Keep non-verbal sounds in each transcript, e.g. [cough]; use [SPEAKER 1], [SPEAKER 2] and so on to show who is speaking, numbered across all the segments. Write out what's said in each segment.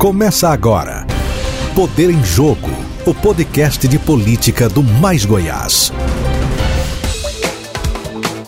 [SPEAKER 1] Começa agora. Poder em Jogo, o podcast de política do Mais Goiás.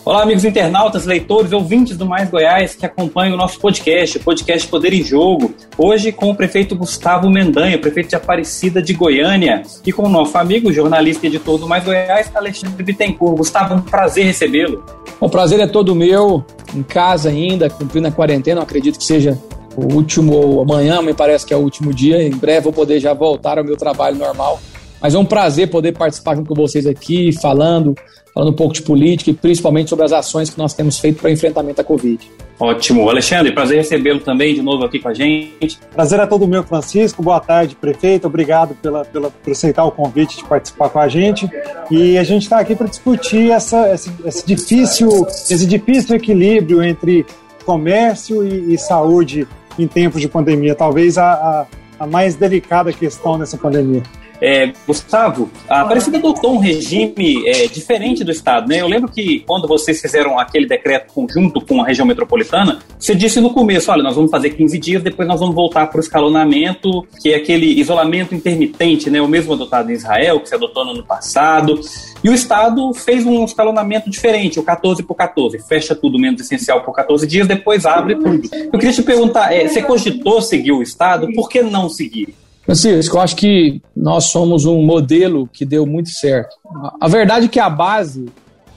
[SPEAKER 2] Olá, amigos internautas, leitores, ouvintes do Mais Goiás que acompanham o nosso podcast, o podcast Poder em Jogo. Hoje com o prefeito Gustavo Mendanha, prefeito de Aparecida de Goiânia, e com o nosso amigo, jornalista e editor do Mais Goiás, Alexandre Bittencourt. Gustavo, um prazer recebê-lo.
[SPEAKER 3] O prazer é todo meu, em casa ainda, cumprindo a quarentena, acredito que seja o último, amanhã me parece que é o último dia, em breve vou poder já voltar ao meu trabalho normal. Mas é um prazer poder participar junto com vocês aqui, falando, falando um pouco de política e principalmente sobre as ações que nós temos feito para o enfrentamento da Covid.
[SPEAKER 2] Ótimo. Alexandre, prazer recebê-lo também de novo aqui com a gente.
[SPEAKER 4] Prazer é todo meu, Francisco. Boa tarde, prefeito. Obrigado pela, pela, por aceitar o convite de participar com a gente. E a gente está aqui para discutir essa, esse, esse, difícil, esse difícil equilíbrio entre comércio e, e saúde em tempos de pandemia. Talvez a, a, a mais delicada questão nessa pandemia.
[SPEAKER 2] É, Gustavo, a Aparecida adotou um regime é, diferente do Estado, né? Eu lembro que quando vocês fizeram aquele decreto conjunto com a região metropolitana, você disse no começo, olha, nós vamos fazer 15 dias, depois nós vamos voltar para o escalonamento, que é aquele isolamento intermitente, né? O mesmo adotado em Israel, que se adotou no ano passado. E o Estado fez um escalonamento diferente, o 14 por 14. Fecha tudo menos essencial por 14 dias, depois abre tudo. Eu queria te perguntar, é, você cogitou seguir o Estado? Por que não seguir?
[SPEAKER 3] Francisco, eu acho que nós somos um modelo que deu muito certo. A verdade é que a base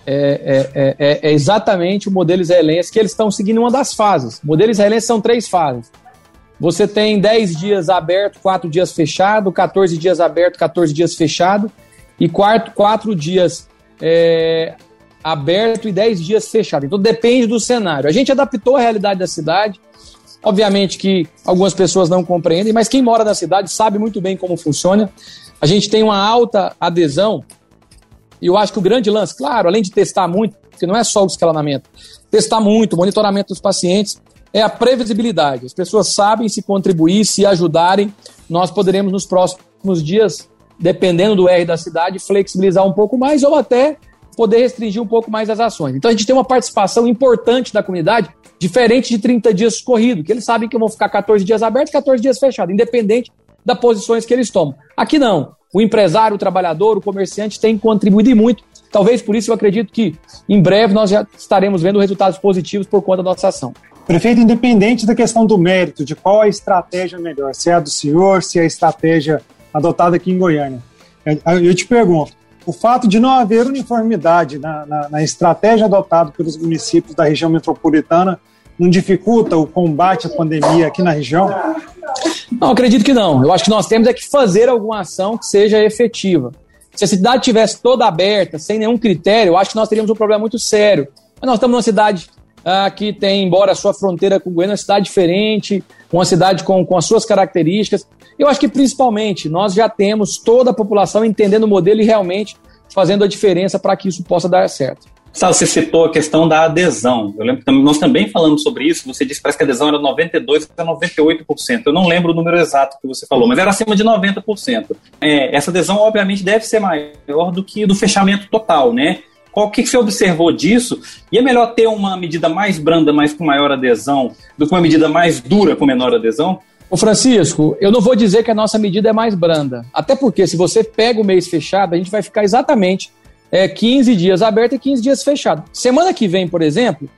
[SPEAKER 3] é, é, é, é exatamente o modelo israelense, que eles estão seguindo uma das fases. O modelo israelense são três fases. Você tem 10 dias aberto, 4 dias fechado, 14 dias aberto, 14 dias fechado, e 4, 4 dias é, aberto e 10 dias fechado. Então depende do cenário. A gente adaptou a realidade da cidade, Obviamente que algumas pessoas não compreendem, mas quem mora na cidade sabe muito bem como funciona. A gente tem uma alta adesão, e eu acho que o grande lance, claro, além de testar muito, porque não é só o escalonamento, testar muito, monitoramento dos pacientes, é a previsibilidade. As pessoas sabem se contribuir, se ajudarem, nós poderemos nos próximos dias, dependendo do R da cidade, flexibilizar um pouco mais ou até poder restringir um pouco mais as ações. Então a gente tem uma participação importante da comunidade Diferente de 30 dias corrido, que eles sabem que vão ficar 14 dias abertos, 14 dias fechados, independente das posições que eles tomam. Aqui não. O empresário, o trabalhador, o comerciante tem contribuído muito. Talvez por isso eu acredito que em breve nós já estaremos vendo resultados positivos por conta da nossa ação.
[SPEAKER 4] Prefeito, independente da questão do mérito, de qual a estratégia melhor, se é a do senhor, se é a estratégia adotada aqui em Goiânia, eu te pergunto, o fato de não haver uniformidade na, na, na, estratégia adotada pelos municípios da região metropolitana não dificulta o combate à pandemia aqui na região?
[SPEAKER 3] Não, acredito que não. Eu acho que nós temos é que fazer alguma ação que seja efetiva. Se a cidade tivesse toda aberta, sem nenhum critério, eu acho que nós teríamos um problema muito sério. Mas nós estamos numa cidade ah, que tem, embora a sua fronteira com Goiânia, uma cidade diferente, uma cidade com, com as suas características. Eu acho que principalmente nós já temos toda a população entendendo o modelo e realmente fazendo a diferença para que isso possa dar certo.
[SPEAKER 2] Sabe, você citou a questão da adesão. Eu lembro que nós também falamos sobre isso. Você disse que parece que a adesão era 92% a 98%. Eu não lembro o número exato que você falou, mas era acima de 90%. É, essa adesão, obviamente, deve ser maior do que do fechamento total, né? Qual que você observou disso? E é melhor ter uma medida mais branda, mas com maior adesão, do que uma medida mais dura com menor adesão?
[SPEAKER 3] Ô Francisco, eu não vou dizer que a nossa medida é mais branda. Até porque se você pega o mês fechado, a gente vai ficar exatamente é, 15 dias aberto e 15 dias fechado. Semana que vem, por exemplo,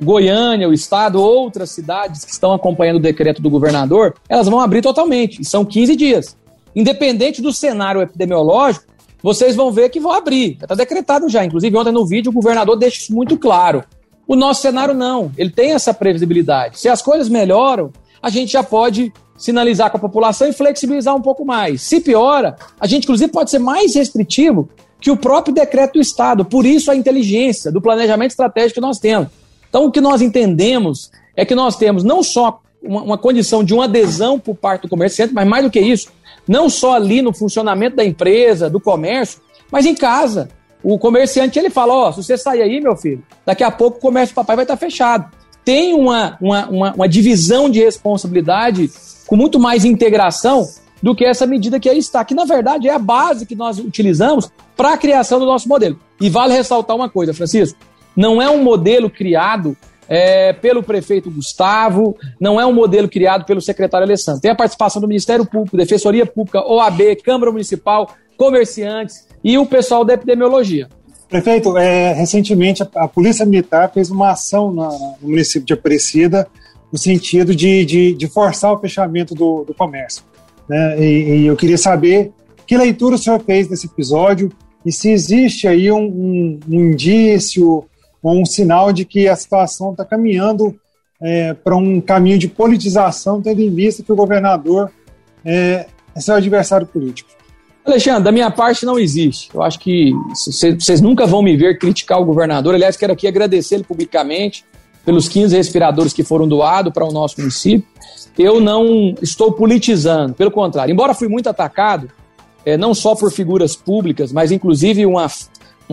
[SPEAKER 3] Goiânia, o estado, outras cidades que estão acompanhando o decreto do governador, elas vão abrir totalmente. E são 15 dias. Independente do cenário epidemiológico, vocês vão ver que vão abrir. Está decretado já. Inclusive, ontem no vídeo o governador deixa isso muito claro. O nosso cenário não. Ele tem essa previsibilidade. Se as coisas melhoram, a gente já pode sinalizar com a população e flexibilizar um pouco mais. Se piora, a gente, inclusive, pode ser mais restritivo que o próprio decreto do Estado. Por isso, a inteligência do planejamento estratégico que nós temos. Então, o que nós entendemos é que nós temos não só uma, uma condição de uma adesão por parte do comerciante, mas mais do que isso, não só ali no funcionamento da empresa, do comércio, mas em casa. O comerciante ele fala: Ó, oh, se você sair aí, meu filho, daqui a pouco o comércio do papai vai estar fechado tem uma, uma, uma, uma divisão de responsabilidade com muito mais integração do que essa medida que aí está, que na verdade é a base que nós utilizamos para a criação do nosso modelo. E vale ressaltar uma coisa, Francisco: não é um modelo criado é, pelo prefeito Gustavo, não é um modelo criado pelo secretário Alessandro. Tem a participação do Ministério Público, Defensoria Pública, OAB, Câmara Municipal, comerciantes e o pessoal da epidemiologia.
[SPEAKER 4] Prefeito, é, recentemente a, Polícia Militar fez uma ação na, no município de Aparecida no sentido de, de, de forçar o fechamento do, do comércio. Né? E, e, eu queria saber que leitura o senhor fez desse episódio e se existe aí um, um, um indício um sinal de que a situação está caminhando é, para um caminho de politização, tendo em vista que o governador é, é seu adversário político.
[SPEAKER 3] Alexandre, da minha parte não existe. Eu acho que vocês nunca vão me ver criticar o governador. Aliás, quero aqui agradecer ele publicamente pelos 15 respiradores que foram doados para o nosso município. Eu não estou politizando, pelo contrário. Embora fui muito atacado, é, não só por figuras públicas, mas inclusive uma,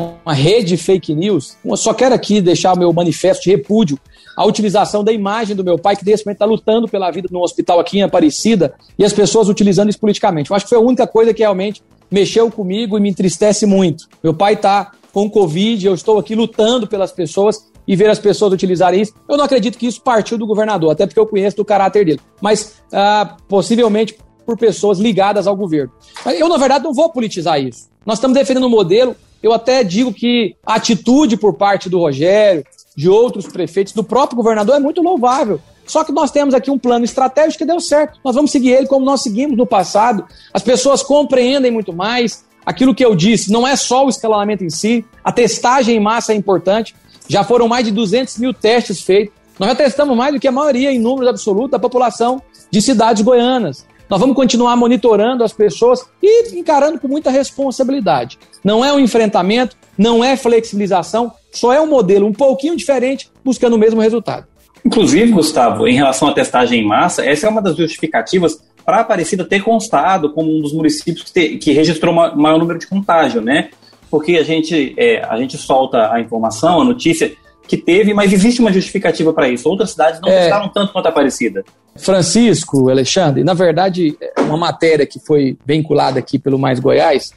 [SPEAKER 3] uma rede de fake news. Eu só quero aqui deixar o meu manifesto de repúdio à utilização da imagem do meu pai, que nesse momento está lutando pela vida no hospital aqui em Aparecida, e as pessoas utilizando isso politicamente. Eu acho que foi a única coisa que realmente mexeu comigo e me entristece muito. Meu pai está com Covid, eu estou aqui lutando pelas pessoas e ver as pessoas utilizarem isso. Eu não acredito que isso partiu do governador, até porque eu conheço do caráter dele, mas ah, possivelmente por pessoas ligadas ao governo. Eu, na verdade, não vou politizar isso. Nós estamos defendendo um modelo. Eu até digo que a atitude por parte do Rogério, de outros prefeitos, do próprio governador é muito louvável. Só que nós temos aqui um plano estratégico que deu certo. Nós vamos seguir ele como nós seguimos no passado. As pessoas compreendem muito mais. Aquilo que eu disse, não é só o escalonamento em si, a testagem em massa é importante. Já foram mais de 200 mil testes feitos. Nós já testamos mais do que a maioria, em números absolutos, da população de cidades goianas. Nós vamos continuar monitorando as pessoas e encarando com muita responsabilidade. Não é um enfrentamento, não é flexibilização, só é um modelo um pouquinho diferente, buscando o mesmo resultado.
[SPEAKER 2] Inclusive, Gustavo, em relação à testagem em massa, essa é uma das justificativas para a Aparecida ter constado como um dos municípios que, te, que registrou maior número de contágio, né? porque a gente, é, a gente solta a informação, a notícia que teve, mas existe uma justificativa para isso. Outras cidades não é, tanto quanto a Aparecida.
[SPEAKER 3] Francisco, Alexandre, na verdade, uma matéria que foi vinculada aqui pelo Mais Goiás,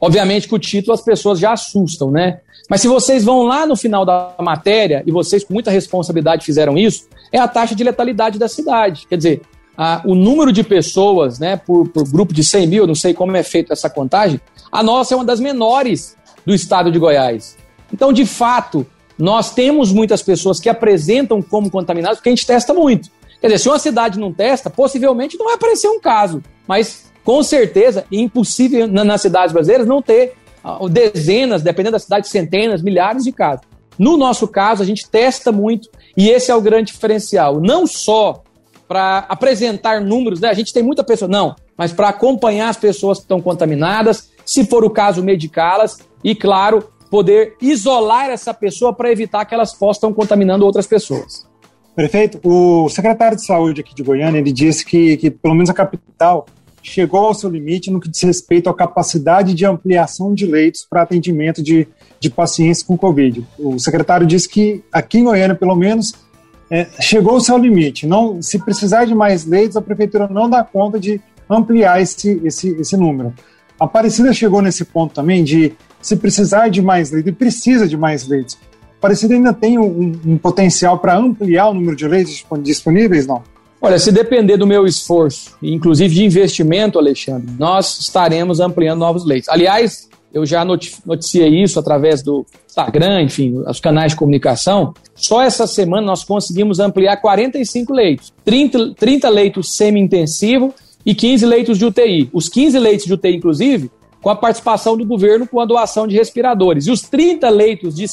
[SPEAKER 3] obviamente que o título as pessoas já assustam, né? Mas se vocês vão lá no final da matéria, e vocês com muita responsabilidade fizeram isso, é a taxa de letalidade da cidade. Quer dizer, a, o número de pessoas, né, por, por grupo de 100 mil, não sei como é feita essa contagem, a nossa é uma das menores do estado de Goiás. Então, de fato, nós temos muitas pessoas que apresentam como contaminadas porque a gente testa muito. Quer dizer, se uma cidade não testa, possivelmente não vai aparecer um caso. Mas, com certeza, é impossível nas cidades brasileiras não ter dezenas, dependendo da cidade, centenas, milhares de casos. No nosso caso, a gente testa muito e esse é o grande diferencial. Não só para apresentar números, né? A gente tem muita pessoa, não, mas para acompanhar as pessoas que estão contaminadas, se for o caso, medicá-las e, claro, poder isolar essa pessoa para evitar que elas possam estar contaminando outras pessoas.
[SPEAKER 4] Prefeito, o secretário de saúde aqui de Goiânia, ele disse que, que pelo menos a capital chegou ao seu limite no que diz respeito à capacidade de ampliação de leitos para atendimento de, de pacientes com Covid. O secretário disse que aqui em Goiânia, pelo menos, é, chegou ao seu limite. Não, se precisar de mais leitos, a prefeitura não dá conta de ampliar esse, esse, esse número. A Aparecida chegou nesse ponto também de se precisar de mais leitos, e precisa de mais leitos. Aparecida ainda tem um, um potencial para ampliar o número de leitos disponíveis, não?
[SPEAKER 3] Olha, se depender do meu esforço, inclusive de investimento, Alexandre, nós estaremos ampliando novos leitos. Aliás, eu já noticiei isso através do Instagram, enfim, os canais de comunicação. Só essa semana nós conseguimos ampliar 45 leitos, 30, 30 leitos semi-intensivo e 15 leitos de UTI. Os 15 leitos de UTI, inclusive, com a participação do governo com a doação de respiradores. E os 30 leitos de,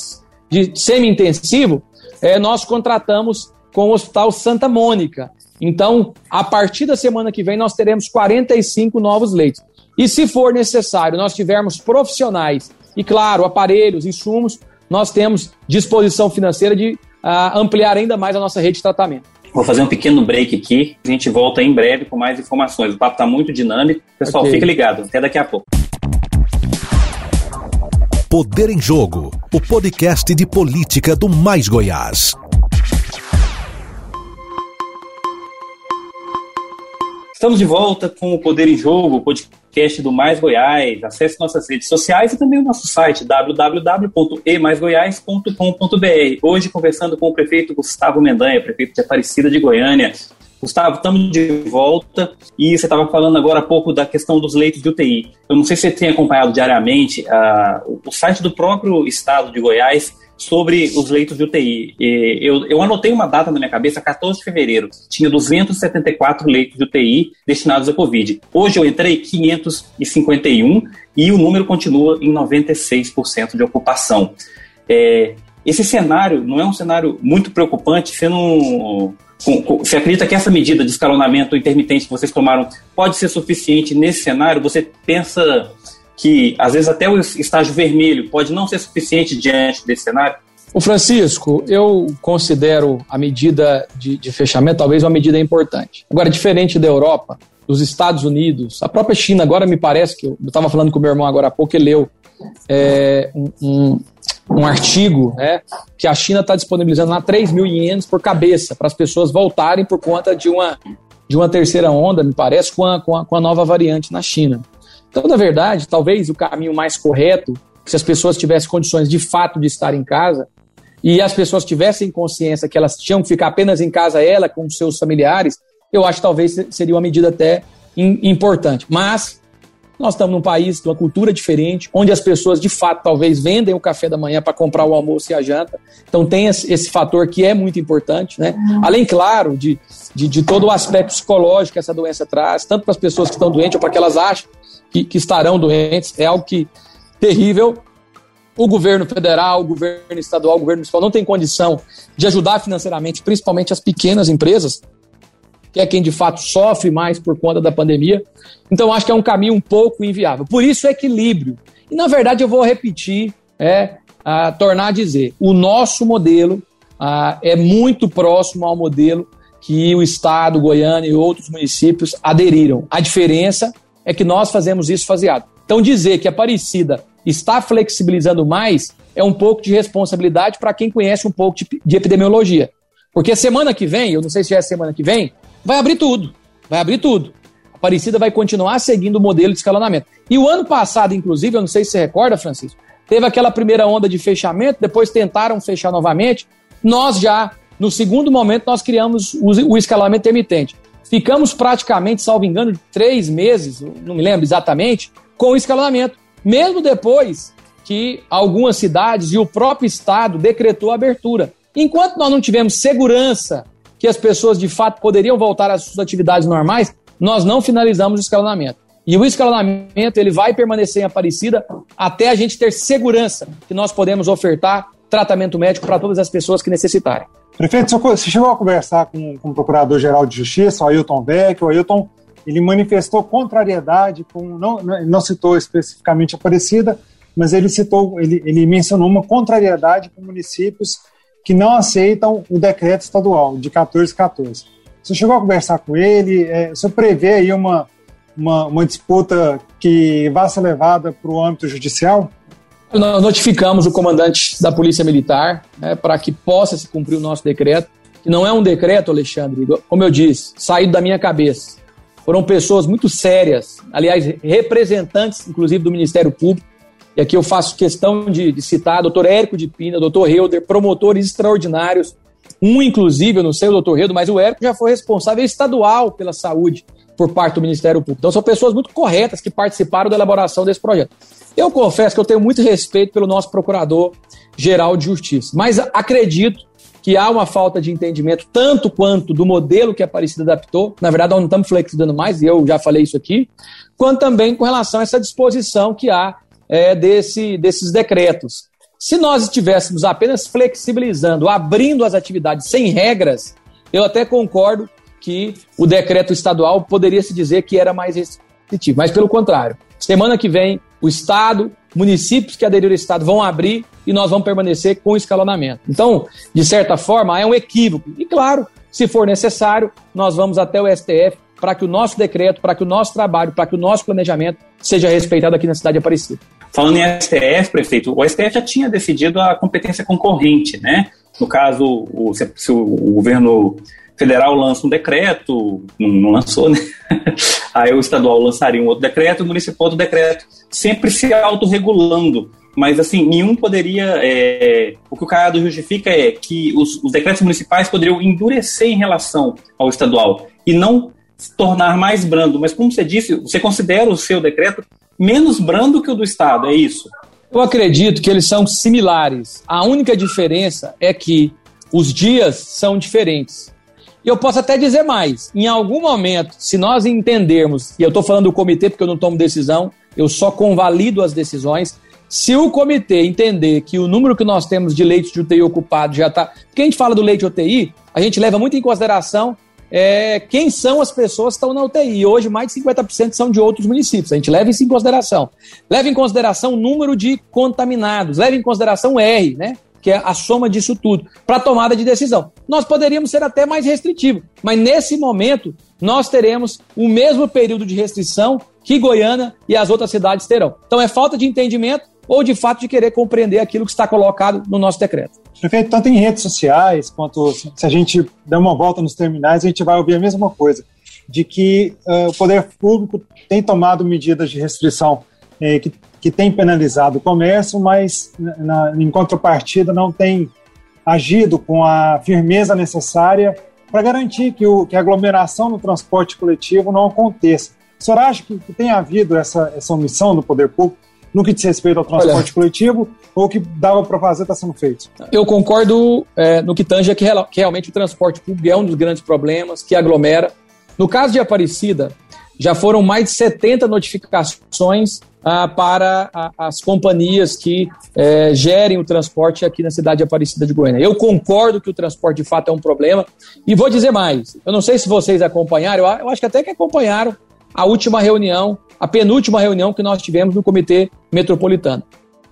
[SPEAKER 3] de semi-intensivo, é, nós contratamos com o Hospital Santa Mônica. Então, a partir da semana que vem, nós teremos 45 novos leitos. E se for necessário, nós tivermos profissionais e, claro, aparelhos, insumos, nós temos disposição financeira de uh, ampliar ainda mais a nossa rede de tratamento.
[SPEAKER 2] Vou fazer um pequeno break aqui. A gente volta em breve com mais informações. O papo está muito dinâmico. Pessoal, okay. fique ligado. Até daqui a pouco.
[SPEAKER 1] Poder em Jogo, o podcast de política do Mais Goiás.
[SPEAKER 2] Estamos de volta com o Poder em Jogo, o podcast do Mais Goiás. Acesse nossas redes sociais e também o nosso site www.emaisgoiás.com.br. Hoje conversando com o prefeito Gustavo Mendanha, prefeito de Aparecida de Goiânia. Gustavo, estamos de volta e você estava falando agora há pouco da questão dos leitos de UTI. Eu não sei se você tem acompanhado diariamente uh, o site do próprio estado de Goiás sobre os leitos de UTI. Eu, eu anotei uma data na minha cabeça, 14 de fevereiro, tinha 274 leitos de UTI destinados à Covid. Hoje eu entrei 551 e o número continua em 96% de ocupação. É, esse cenário não é um cenário muito preocupante, você não. Você acredita que essa medida de escalonamento intermitente que vocês tomaram pode ser suficiente nesse cenário? Você pensa que às vezes até o estágio vermelho pode não ser suficiente diante desse cenário?
[SPEAKER 3] O Francisco, eu considero a medida de, de, fechamento talvez uma medida importante. Agora, diferente da Europa, dos Estados Unidos, a própria China, agora me parece que eu estava falando com meu irmão agora há pouco, ele leu é, um, um, um, artigo né, que a China está disponibilizando lá 3 mil ienes por cabeça para as pessoas voltarem por conta de uma, de uma terceira onda, me parece, com a, com a, com a nova variante na China. Então, na verdade, talvez o caminho mais correto, se as pessoas tivessem condições de fato de estar em casa, e as pessoas tivessem consciência que elas tinham que ficar apenas em casa, ela com seus familiares, eu acho que talvez seria uma medida até importante. Mas nós estamos num país de uma cultura diferente, onde as pessoas de fato talvez vendem o café da manhã para comprar o almoço e a janta. Então tem esse fator que é muito importante, né? Além, claro, de, de, de todo o aspecto psicológico que essa doença traz, tanto para as pessoas que estão doentes ou para que elas acham que, que estarão doentes. É algo que terrível. O governo federal, o governo estadual, o governo municipal não tem condição de ajudar financeiramente, principalmente as pequenas empresas, que é quem de fato sofre mais por conta da pandemia. Então, acho que é um caminho um pouco inviável. Por isso, equilíbrio. E, na verdade, eu vou repetir, é, a, tornar a dizer: o nosso modelo é muito próximo ao modelo que o Estado, Goiânia e outros municípios aderiram. A diferença é que nós fazemos isso faseado. Então, dizer que a Aparecida está flexibilizando mais é um pouco de responsabilidade para quem conhece um pouco de, de epidemiologia. Porque semana que vem, eu não sei se é semana que vem, vai abrir tudo. Vai abrir tudo. A Aparecida vai continuar seguindo o modelo de escalonamento. E o ano passado, inclusive, eu não sei se você recorda, Francisco, teve aquela primeira onda de fechamento, depois tentaram fechar novamente. Nós já, no segundo momento, nós criamos o, escalonamento emitente. Ficamos praticamente, salvo engano, três meses, não me lembro exatamente, com o escalonamento. Mesmo depois que algumas cidades e o próprio Estado decretou a abertura. Enquanto nós não tivemos segurança que as pessoas de fato poderiam voltar às suas atividades normais, nós não finalizamos o escalonamento. E o escalonamento ele vai permanecer em Aparecida até a gente ter segurança que nós podemos ofertar tratamento médico para todas as pessoas que necessitarem.
[SPEAKER 4] Prefeito, você chegou a conversar com, com o Procurador-Geral de Justiça, o Ailton Beck. O Ailton ele manifestou contrariedade, com, não, não citou especificamente Aparecida, mas ele citou, ele, ele mencionou uma contrariedade com municípios que não aceitam o decreto estadual de 1414. Você chegou a conversar com ele? É, você prevê aí uma, uma, uma disputa que vá ser levada para o âmbito judicial?
[SPEAKER 3] Nós notificamos o comandante da Polícia Militar né, para que possa se cumprir o nosso decreto, que não é um decreto, Alexandre, como eu disse, saído da minha cabeça. Foram pessoas muito sérias, aliás, representantes, inclusive, do Ministério Público, e aqui eu faço questão de, de citar doutor Érico de Pina, doutor Helder, promotores extraordinários, um, inclusive, eu não sei o doutor Helder, mas o Érico já foi responsável estadual pela saúde por parte do Ministério Público. Então, são pessoas muito corretas que participaram da elaboração desse projeto. Eu confesso que eu tenho muito respeito pelo nosso procurador-geral de justiça, mas acredito que há uma falta de entendimento, tanto quanto do modelo que a Aparecida adaptou, na verdade nós não estamos flexibilizando mais, e eu já falei isso aqui, quanto também com relação a essa disposição que há é, desse, desses decretos. Se nós estivéssemos apenas flexibilizando, abrindo as atividades sem regras, eu até concordo que o decreto estadual poderia se dizer que era mais restritivo, mas pelo contrário. Semana que vem o Estado, municípios que aderiram ao Estado vão abrir e nós vamos permanecer com o escalonamento. Então, de certa forma, é um equívoco. E claro, se for necessário, nós vamos até o STF para que o nosso decreto, para que o nosso trabalho, para que o nosso planejamento seja respeitado aqui na cidade de Aparecida.
[SPEAKER 2] Falando em STF, prefeito, o STF já tinha decidido a competência concorrente, né? No caso, o, se, se o, governo federal lança um decreto, não, não lançou, né? [laughs] Aí o estadual lançaria um outro decreto, o municipal outro decreto, sempre se autorregulando. Mas, assim, nenhum poderia. É, o que o Caiado justifica é que os, os decretos municipais poderiam endurecer em relação ao estadual e não se tornar mais brando. Mas, como você disse, você considera o seu decreto menos brando que o do Estado, é isso?
[SPEAKER 3] Eu acredito que eles são similares. A única diferença é que os dias são diferentes. E eu posso até dizer mais: em algum momento, se nós entendermos, e eu estou falando do comitê porque eu não tomo decisão, eu só convalido as decisões. Se o comitê entender que o número que nós temos de leitos de UTI ocupado já está. Porque a gente fala do leite UTI, a gente leva muito em consideração é, quem são as pessoas que estão na UTI. Hoje, mais de 50% são de outros municípios. A gente leva isso em consideração. Leva em consideração o número de contaminados, leva em consideração R, né? que é a soma disso tudo, para tomada de decisão. Nós poderíamos ser até mais restritivos, mas nesse momento nós teremos o mesmo período de restrição que Goiânia e as outras cidades terão. Então é falta de entendimento ou de fato de querer compreender aquilo que está colocado no nosso decreto.
[SPEAKER 4] Prefeito, tanto em redes sociais quanto se a gente der uma volta nos terminais, a gente vai ouvir a mesma coisa, de que uh, o poder público tem tomado medidas de restrição eh, que que tem penalizado o comércio, mas na, em contrapartida não tem agido com a firmeza necessária para garantir que, o, que a aglomeração no transporte coletivo não aconteça. O senhor acha que, que tem havido essa, essa omissão do poder público no que diz respeito ao transporte Olha, coletivo ou o que dava para fazer está sendo feito?
[SPEAKER 3] Eu concordo é, no que tange que, que realmente o transporte público é um dos grandes problemas, que aglomera. No caso de Aparecida, já foram mais de 70 notificações ah, para a, as companhias que é, gerem o transporte aqui na cidade de Aparecida de Goiânia. Eu concordo que o transporte de fato é um problema e vou dizer mais. Eu não sei se vocês acompanharam, eu acho que até que acompanharam a última reunião, a penúltima reunião que nós tivemos no Comitê Metropolitano.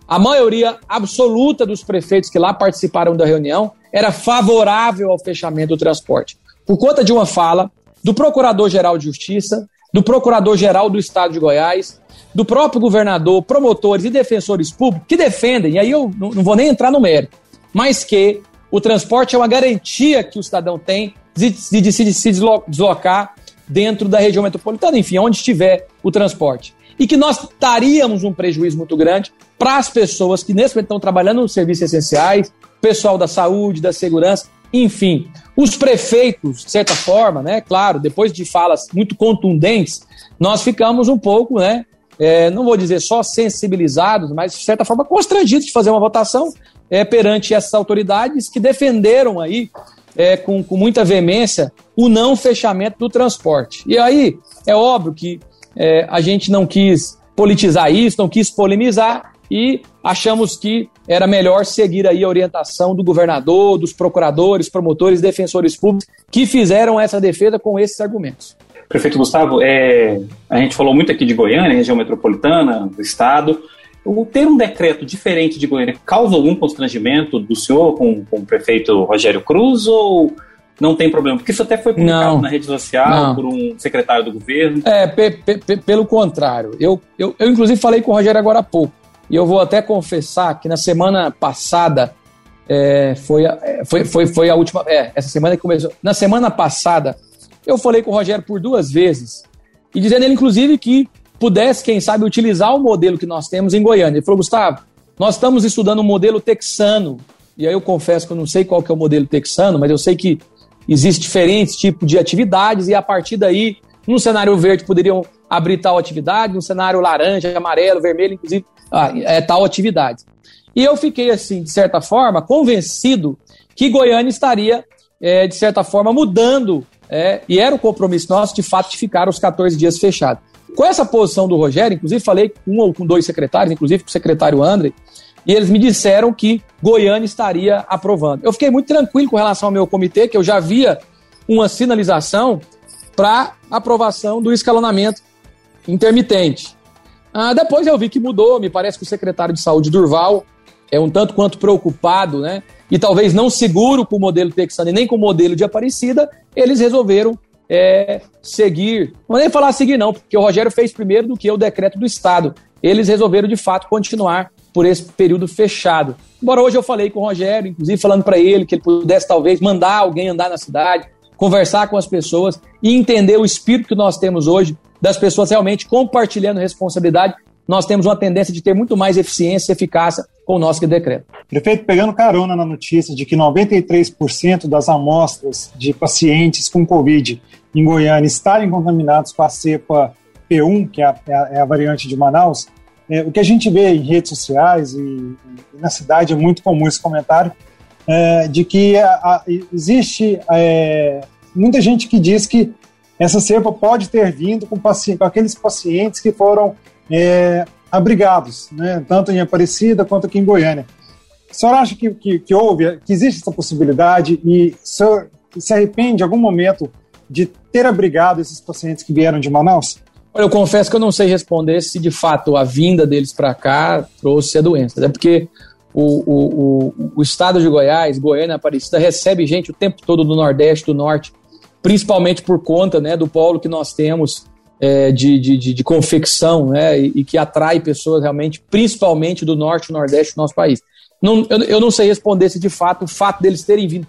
[SPEAKER 3] A maioria absoluta dos prefeitos que lá participaram da reunião era favorável ao fechamento do transporte, por conta de uma fala do Procurador-Geral de Justiça, do Procurador-Geral do Estado de Goiás, do próprio governador, promotores e defensores públicos que defendem, e aí eu não vou nem entrar no mérito, mas que o transporte é uma garantia que o cidadão tem de, de, de, se deslocar dentro da região metropolitana, enfim, onde estiver o transporte. E que nós taríamos um prejuízo muito grande para as pessoas que nesse momento estão trabalhando nos serviços essenciais, pessoal da saúde, da segurança, enfim. Os prefeitos, de certa forma, né, claro, depois de falas muito contundentes, nós ficamos um pouco, né, é, não vou dizer só sensibilizados, mas de certa forma constrangidos de fazer uma votação é, perante essas autoridades que defenderam aí é, com, com muita veemência o não fechamento do transporte. E aí é óbvio que é, a gente não quis politizar isso, não quis polemizar e achamos que era melhor seguir aí a orientação do governador, dos procuradores, promotores, defensores públicos que fizeram essa defesa com esses argumentos.
[SPEAKER 2] Prefeito Gustavo, é, a gente falou muito aqui de Goiânia, região metropolitana, do estado. O ter um decreto diferente de Goiânia causa algum constrangimento do senhor com, com o prefeito Rogério Cruz ou não tem problema? Porque isso até foi publicado não, na rede social não. por um secretário do governo.
[SPEAKER 3] É, pe, pe, pelo contrário. Eu, eu, eu, inclusive, falei com o Rogério agora há pouco. E eu vou até confessar que na semana passada é, foi, a, é, foi, foi, foi a última. É, essa semana que começou. Na semana passada, eu falei com o Rogério por duas vezes, e dizendo ele, inclusive, que pudesse, quem sabe, utilizar o modelo que nós temos em Goiânia. Ele falou, Gustavo, nós estamos estudando o um modelo texano, e aí eu confesso que eu não sei qual que é o modelo texano, mas eu sei que existe diferentes tipos de atividades, e a partir daí, no cenário verde, poderiam abrir tal atividade, no cenário laranja, amarelo, vermelho, inclusive, ah, é tal atividade. E eu fiquei, assim, de certa forma, convencido que Goiânia estaria, é, de certa forma, mudando é, e era o compromisso nosso, de fato, de ficar os 14 dias fechados. Com essa posição do Rogério, inclusive falei com um ou com dois secretários, inclusive com o secretário André, e eles me disseram que Goiânia estaria aprovando. Eu fiquei muito tranquilo com relação ao meu comitê, que eu já via uma sinalização para aprovação do escalonamento intermitente. Ah, depois eu vi que mudou, me parece que o secretário de saúde Durval é um tanto quanto preocupado, né? E talvez não seguro com o modelo texano e nem com o modelo de Aparecida, eles resolveram é, seguir. Não vou nem falar seguir, não, porque o Rogério fez primeiro do que o decreto do Estado. Eles resolveram, de fato, continuar por esse período fechado. Embora hoje eu falei com o Rogério, inclusive falando para ele que ele pudesse talvez mandar alguém andar na cidade, conversar com as pessoas e entender o espírito que nós temos hoje das pessoas realmente compartilhando responsabilidade. Nós temos uma tendência de ter muito mais eficiência e eficácia com o nosso decreto.
[SPEAKER 4] Prefeito, pegando carona na notícia de que 93% das amostras de pacientes com Covid em Goiânia estarem contaminados com a cepa P1, que é a, é a, é a variante de Manaus, é, o que a gente vê em redes sociais e, e, na cidade é muito comum esse comentário, é, de que a, a, existe é, muita gente que diz que essa cepa pode ter vindo com, paci com aqueles pacientes que foram é, abrigados, né, tanto em Aparecida quanto aqui em Goiânia. A senhora acha que, que, que houve, que existe essa possibilidade e se arrepende em algum momento de ter abrigado esses pacientes que vieram de Manaus?
[SPEAKER 3] Olha, eu confesso que eu não sei responder se de fato a vinda deles para cá trouxe a doença. É porque o, o, o, o, estado de Goiás, Goiânia, Aparecida, recebe gente o tempo todo do Nordeste, do Norte, principalmente por conta né, do polo que nós temos é, de, de, de, de, confecção né, e, e, que atrai pessoas realmente, principalmente do Norte e Nordeste do nosso país. Não, eu, eu, não sei responder se de fato o fato deles terem vindo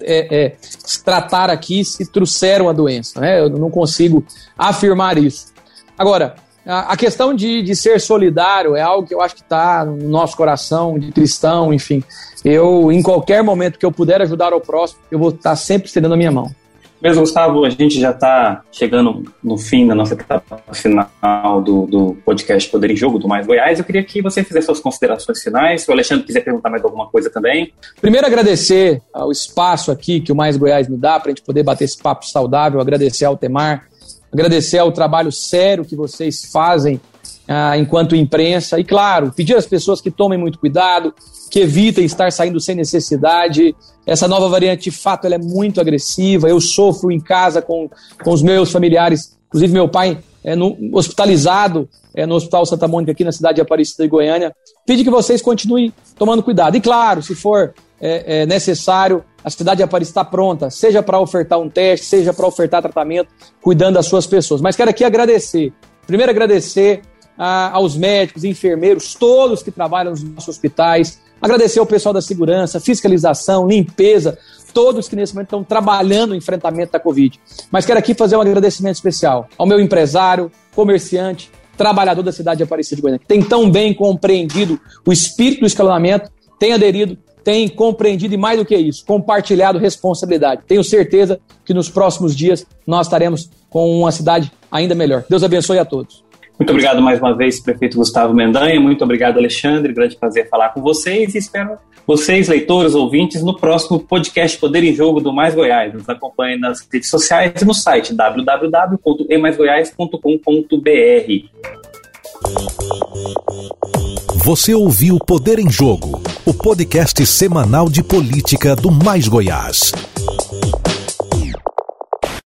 [SPEAKER 3] é, é, se tratar aqui se trouxeram a doença. Né? Eu não consigo afirmar isso. Agora, a questão de, de ser solidário é algo que eu acho que está no nosso coração, de cristão, enfim. Eu, em qualquer momento que eu puder ajudar o próximo, eu vou estar tá sempre estendendo a minha mão.
[SPEAKER 2] Mesmo, Gustavo, a gente já está chegando no fim da nossa etapa final do, do podcast Poder em Jogo do Mais Goiás. Eu queria que você fizesse suas considerações finais. Se o Alexandre quiser perguntar mais alguma coisa também.
[SPEAKER 3] Primeiro, agradecer ao espaço aqui que o Mais Goiás me dá para a gente poder bater esse papo saudável. Agradecer ao Temar, agradecer ao trabalho sério que vocês fazem ah, enquanto imprensa. E, claro, pedir às pessoas que tomem muito cuidado, que evitem estar saindo sem necessidade. Essa nova variante, de fato, ela é muito agressiva. Eu sofro em casa com, com os meus familiares, inclusive meu pai é no, hospitalizado é, no Hospital Santa Mônica, aqui na cidade de Aparecida de Goiânia. Pede que vocês continuem tomando cuidado. E, claro, se for é, é necessário, a cidade de Aparecida está pronta, seja para ofertar um teste, seja para ofertar tratamento, cuidando das suas pessoas. Mas quero aqui agradecer. Primeiro, agradecer aos médicos, enfermeiros, todos que trabalham nos nossos hospitais. Agradecer ao pessoal da segurança, fiscalização, limpeza, todos que nesse momento estão trabalhando no enfrentamento da Covid. Mas quero aqui fazer um agradecimento especial ao meu empresário, comerciante, trabalhador da cidade de Aparecida de Goiânia, que tem tão bem compreendido o espírito do escalonamento, tem aderido, tem compreendido e mais do que isso, compartilhado responsabilidade. Tenho certeza que nos próximos dias nós estaremos com uma cidade ainda melhor. Deus abençoe a todos.
[SPEAKER 2] Muito obrigado mais uma vez, prefeito Gustavo Mendanha. Muito obrigado, Alexandre. Grande prazer falar com vocês e espero vocês, leitores, ouvintes, no próximo podcast Poder em Jogo do Mais Goiás. Nos acompanhe nas redes sociais e no site www.emaisgoiás.com.br.
[SPEAKER 1] Você ouviu Poder em Jogo, o podcast semanal de política do Mais Goiás.